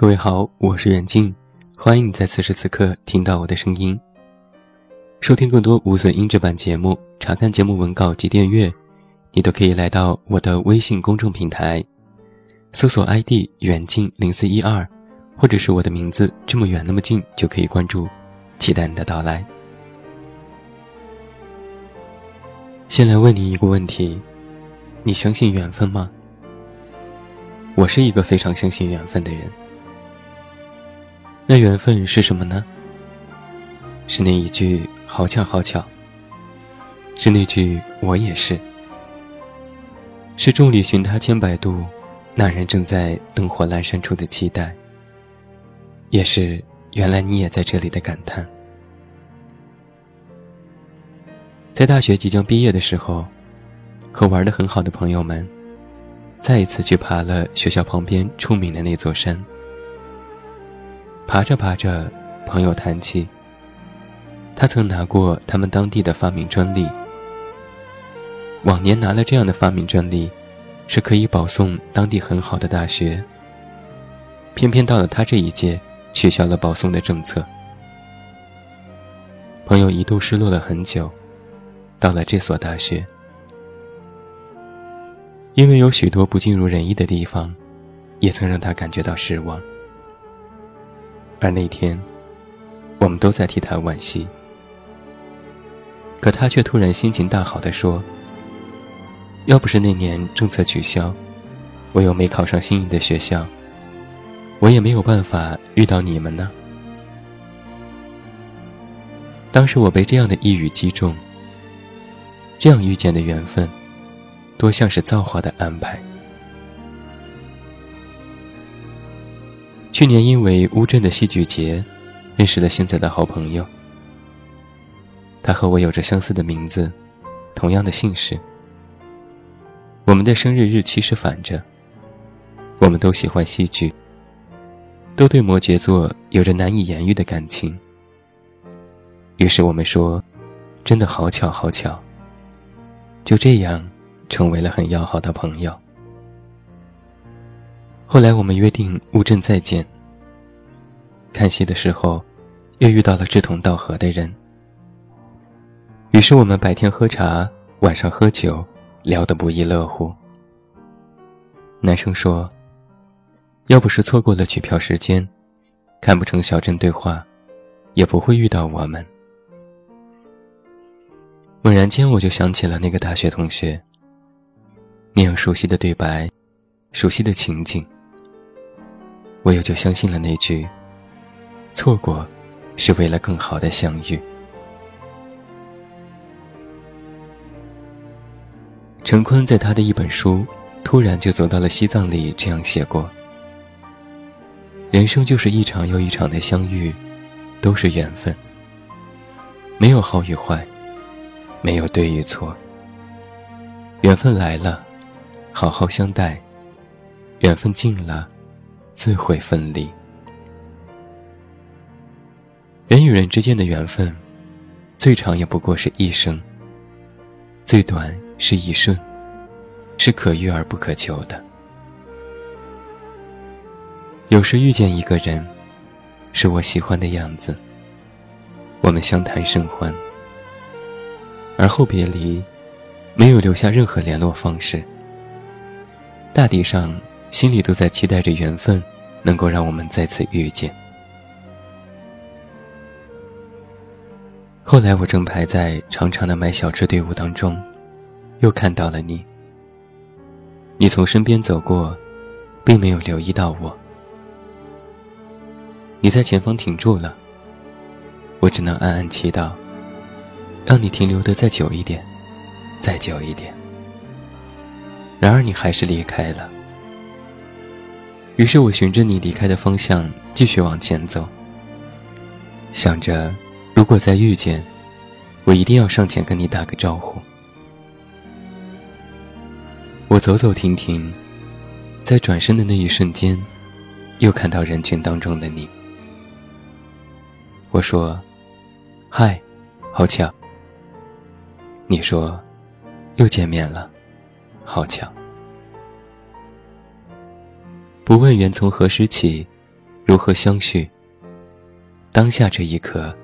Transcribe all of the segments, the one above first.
各位好，我是远近，欢迎你在此时此刻听到我的声音。收听更多无损音质版节目，查看节目文稿及订阅，你都可以来到我的微信公众平台，搜索 ID 远近零四一二，或者是我的名字这么远那么近就可以关注，期待你的到来。先来问你一个问题：你相信缘分吗？我是一个非常相信缘分的人。那缘分是什么呢？是那一句“好巧好巧”，是那句“我也是”，是众里寻他千百度，那人正在灯火阑珊处的期待，也是原来你也在这里的感叹。在大学即将毕业的时候，和玩的很好的朋友们，再一次去爬了学校旁边出名的那座山。爬着爬着，朋友谈起，他曾拿过他们当地的发明专利。往年拿了这样的发明专利，是可以保送当地很好的大学。偏偏到了他这一届，取消了保送的政策。朋友一度失落了很久，到了这所大学，因为有许多不尽如人意的地方，也曾让他感觉到失望。而那天，我们都在替他惋惜，可他却突然心情大好的说：“要不是那年政策取消，我又没考上心仪的学校，我也没有办法遇到你们呢。”当时我被这样的一语击中，这样遇见的缘分，多像是造化的安排。去年因为乌镇的戏剧节，认识了现在的好朋友。他和我有着相似的名字，同样的姓氏。我们的生日日期是反着。我们都喜欢戏剧，都对摩羯座有着难以言喻的感情。于是我们说，真的好巧好巧。就这样，成为了很要好的朋友。后来我们约定乌镇再见。看戏的时候，又遇到了志同道合的人。于是我们白天喝茶，晚上喝酒，聊得不亦乐乎。男生说：“要不是错过了取票时间，看不成小镇对话，也不会遇到我们。”猛然间，我就想起了那个大学同学，那样熟悉的对白，熟悉的情景。我也就相信了那句：“错过，是为了更好的相遇。”陈坤在他的一本书《突然就走到了西藏》里这样写过：“人生就是一场又一场的相遇，都是缘分。没有好与坏，没有对与错。缘分来了，好好相待；缘分尽了。”自会分离。人与人之间的缘分，最长也不过是一生，最短是一瞬，是可遇而不可求的。有时遇见一个人，是我喜欢的样子，我们相谈甚欢，而后别离，没有留下任何联络方式。大抵上。心里都在期待着缘分，能够让我们再次遇见。后来我正排在长长的买小吃队伍当中，又看到了你。你从身边走过，并没有留意到我。你在前方停住了，我只能暗暗祈祷，让你停留的再久一点，再久一点。然而你还是离开了。于是我循着你离开的方向继续往前走，想着，如果再遇见，我一定要上前跟你打个招呼。我走走停停，在转身的那一瞬间，又看到人群当中的你。我说：“嗨，好巧。”你说：“又见面了，好巧。”不问缘从何时起，如何相续，当下这一刻，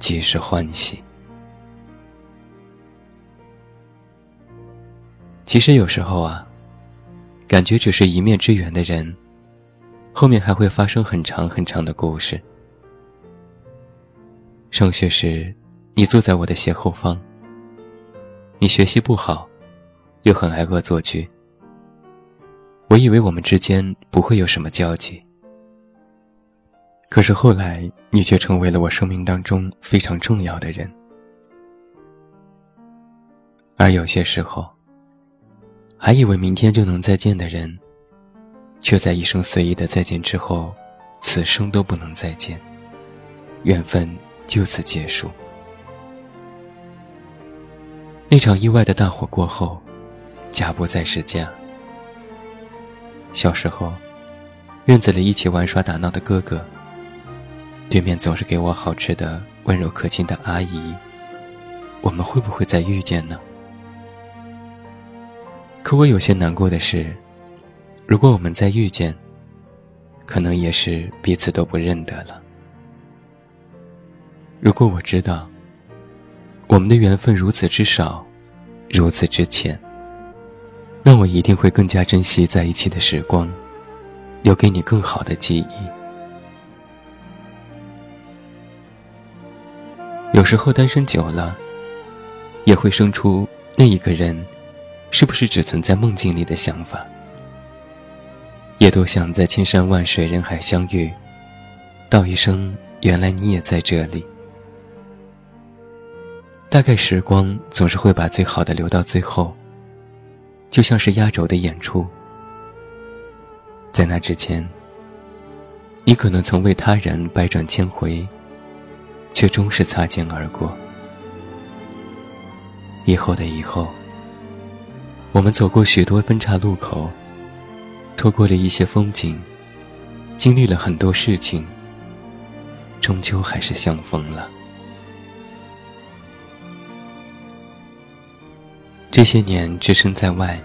皆是欢喜。其实有时候啊，感觉只是一面之缘的人，后面还会发生很长很长的故事。上学时，你坐在我的斜后方。你学习不好，又很爱恶作剧。我以为我们之间不会有什么交集。可是后来，你却成为了我生命当中非常重要的人。而有些时候，还以为明天就能再见的人，却在一声随意的再见之后，此生都不能再见，缘分就此结束。那场意外的大火过后，家不再是家。小时候，院子里一起玩耍打闹的哥哥。对面总是给我好吃的、温柔可亲的阿姨，我们会不会再遇见呢？可我有些难过的是，如果我们再遇见，可能也是彼此都不认得了。如果我知道，我们的缘分如此之少，如此之浅，那我一定会更加珍惜在一起的时光，留给你更好的记忆。有时候单身久了，也会生出那一个人，是不是只存在梦境里的想法？也多想在千山万水人海相遇，道一声原来你也在这里。大概时光总是会把最好的留到最后，就像是压轴的演出，在那之前，你可能曾为他人百转千回。却终是擦肩而过。以后的以后，我们走过许多分岔路口，错过了一些风景，经历了很多事情，终究还是相逢了。这些年只身在外，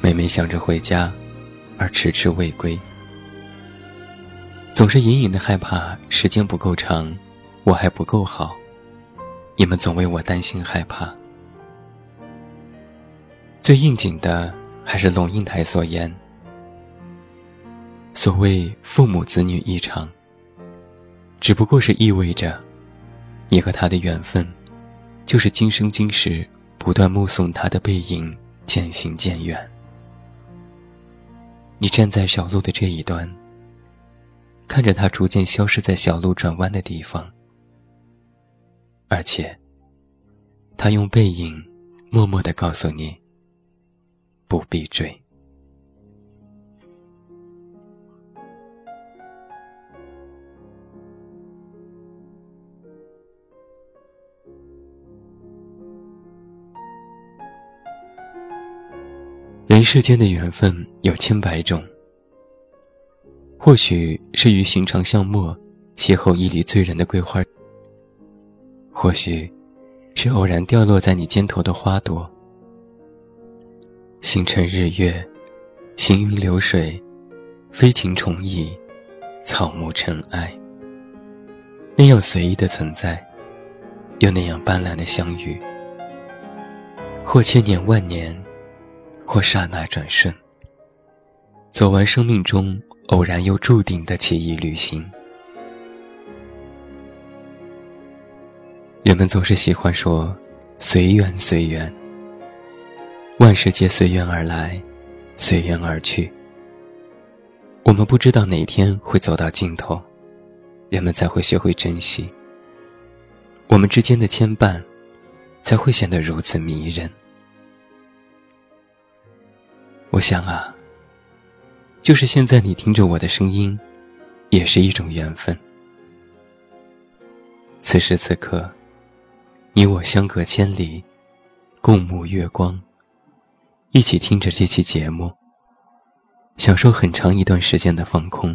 每每想着回家，而迟迟未归，总是隐隐的害怕时间不够长。我还不够好，你们总为我担心害怕。最应景的还是龙应台所言：“所谓父母子女一场，只不过是意味着，你和他的缘分，就是今生今世不断目送他的背影渐行渐远。你站在小路的这一端，看着他逐渐消失在小路转弯的地方。”而且，他用背影，默默的告诉你：不必追。人世间的缘分有千百种，或许是于寻常巷陌邂逅一缕醉人的桂花。或许，是偶然掉落在你肩头的花朵。星辰日月，行云流水，飞禽虫蚁，草木尘埃。那样随意的存在，又那样斑斓的相遇。或千年万年，或刹那转瞬。走完生命中偶然又注定的奇异旅行。人们总是喜欢说“随缘随缘”，万事皆随缘而来，随缘而去。我们不知道哪天会走到尽头，人们才会学会珍惜。我们之间的牵绊，才会显得如此迷人。我想啊，就是现在你听着我的声音，也是一种缘分。此时此刻。你我相隔千里，共沐月光，一起听着这期节目，享受很长一段时间的放空。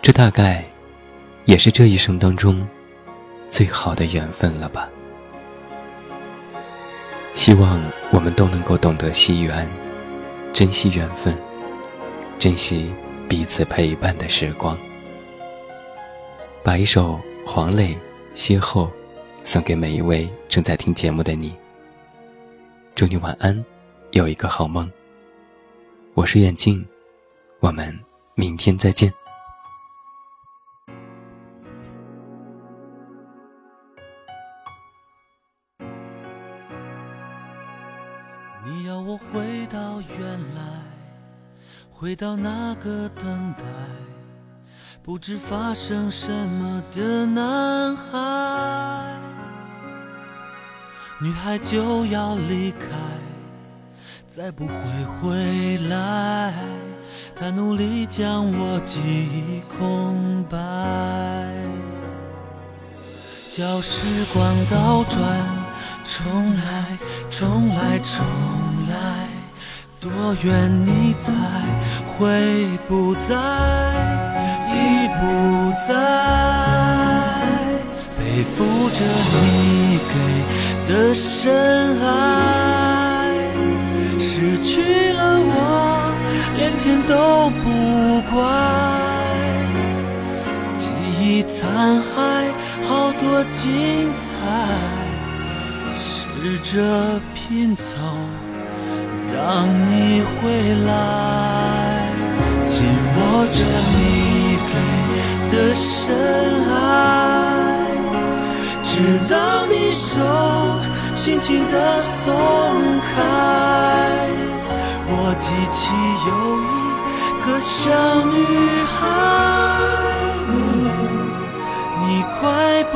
这大概也是这一生当中最好的缘分了吧？希望我们都能够懂得惜缘，珍惜缘分，珍惜彼此陪伴的时光。把一首黄磊《邂逅》送给每一位正在听节目的你。祝你晚安，有一个好梦。我是远近，我们明天再见。回到那个等待，不知发生什么的男孩。女孩就要离开，再不会回来。她努力将我记忆空白，叫时光倒转。重来，重来，重来，多远你才会不在，已不在，背负着你给的深爱，失去了我，连天都不怪，记忆残骸，好多精彩。试着拼凑，让你回来，紧握着你给的深爱，直到你手轻轻地松开。我记起有一个小女孩，你你快不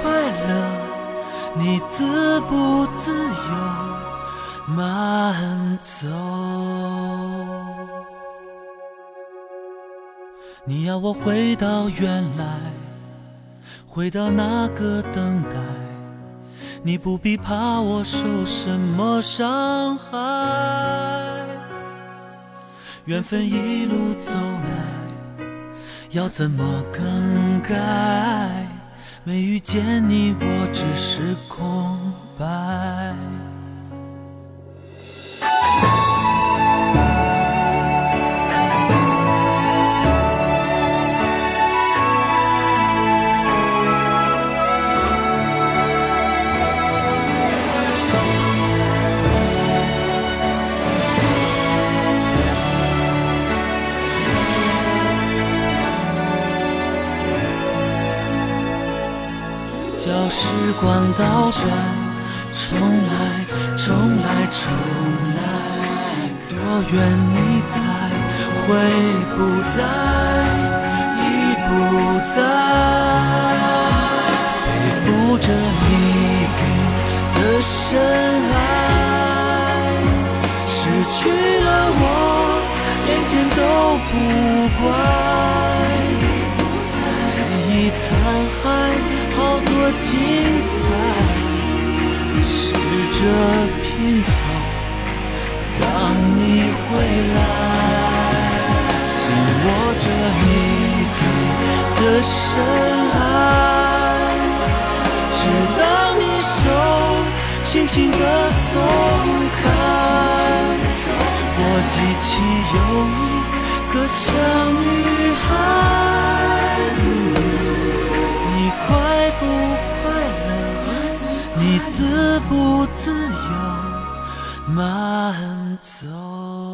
快乐？你自不自由慢走？你要我回到原来，回到那个等待。你不必怕我受什么伤害。缘分一路走来，要怎么更改？没遇见你，我只是空叫时光倒转，重来，重来，重来，多远你才会不在，已不在，背负着你给的深爱，失去了我，连天都不管，精彩，试着拼凑，让你回来，紧握着你给的深爱，直到你手轻轻地松开。我记起有一个小女孩。不自由？慢走。